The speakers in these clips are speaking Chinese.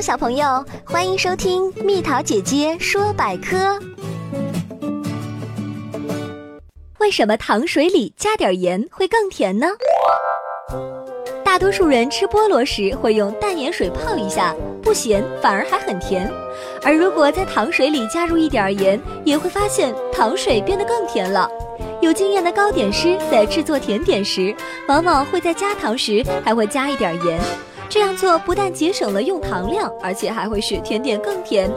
小朋友，欢迎收听蜜桃姐姐说百科。为什么糖水里加点盐会更甜呢？大多数人吃菠萝时会用淡盐水泡一下，不咸，反而还很甜。而如果在糖水里加入一点盐，也会发现糖水变得更甜了。有经验的糕点师在制作甜点时，往往会在加糖时还会加一点盐。这样做不但节省了用糖量，而且还会使甜点更甜。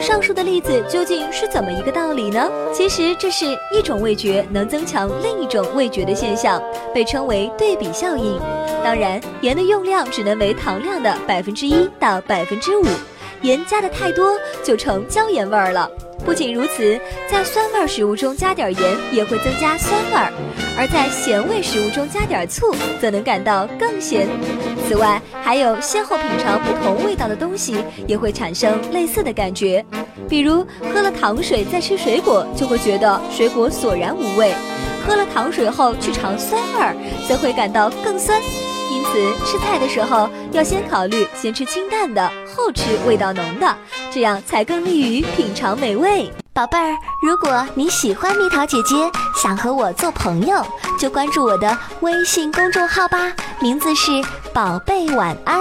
上述的例子究竟是怎么一个道理呢？其实这是一种味觉能增强另一种味觉的现象，被称为对比效应。当然，盐的用量只能为糖量的百分之一到百分之五，盐加的太多就成椒盐味儿了。不仅如此，在酸味食物中加点盐也会增加酸味儿，而在咸味食物中加点醋，则能感到更咸。此外，还有先后品尝不同味道的东西，也会产生类似的感觉。比如，喝了糖水再吃水果，就会觉得水果索然无味；喝了糖水后去尝酸味儿，则会感到更酸。此，吃菜的时候要先考虑先吃清淡的，后吃味道浓的，这样才更利于品尝美味。宝贝儿，如果你喜欢蜜桃姐姐，想和我做朋友，就关注我的微信公众号吧，名字是宝贝晚安。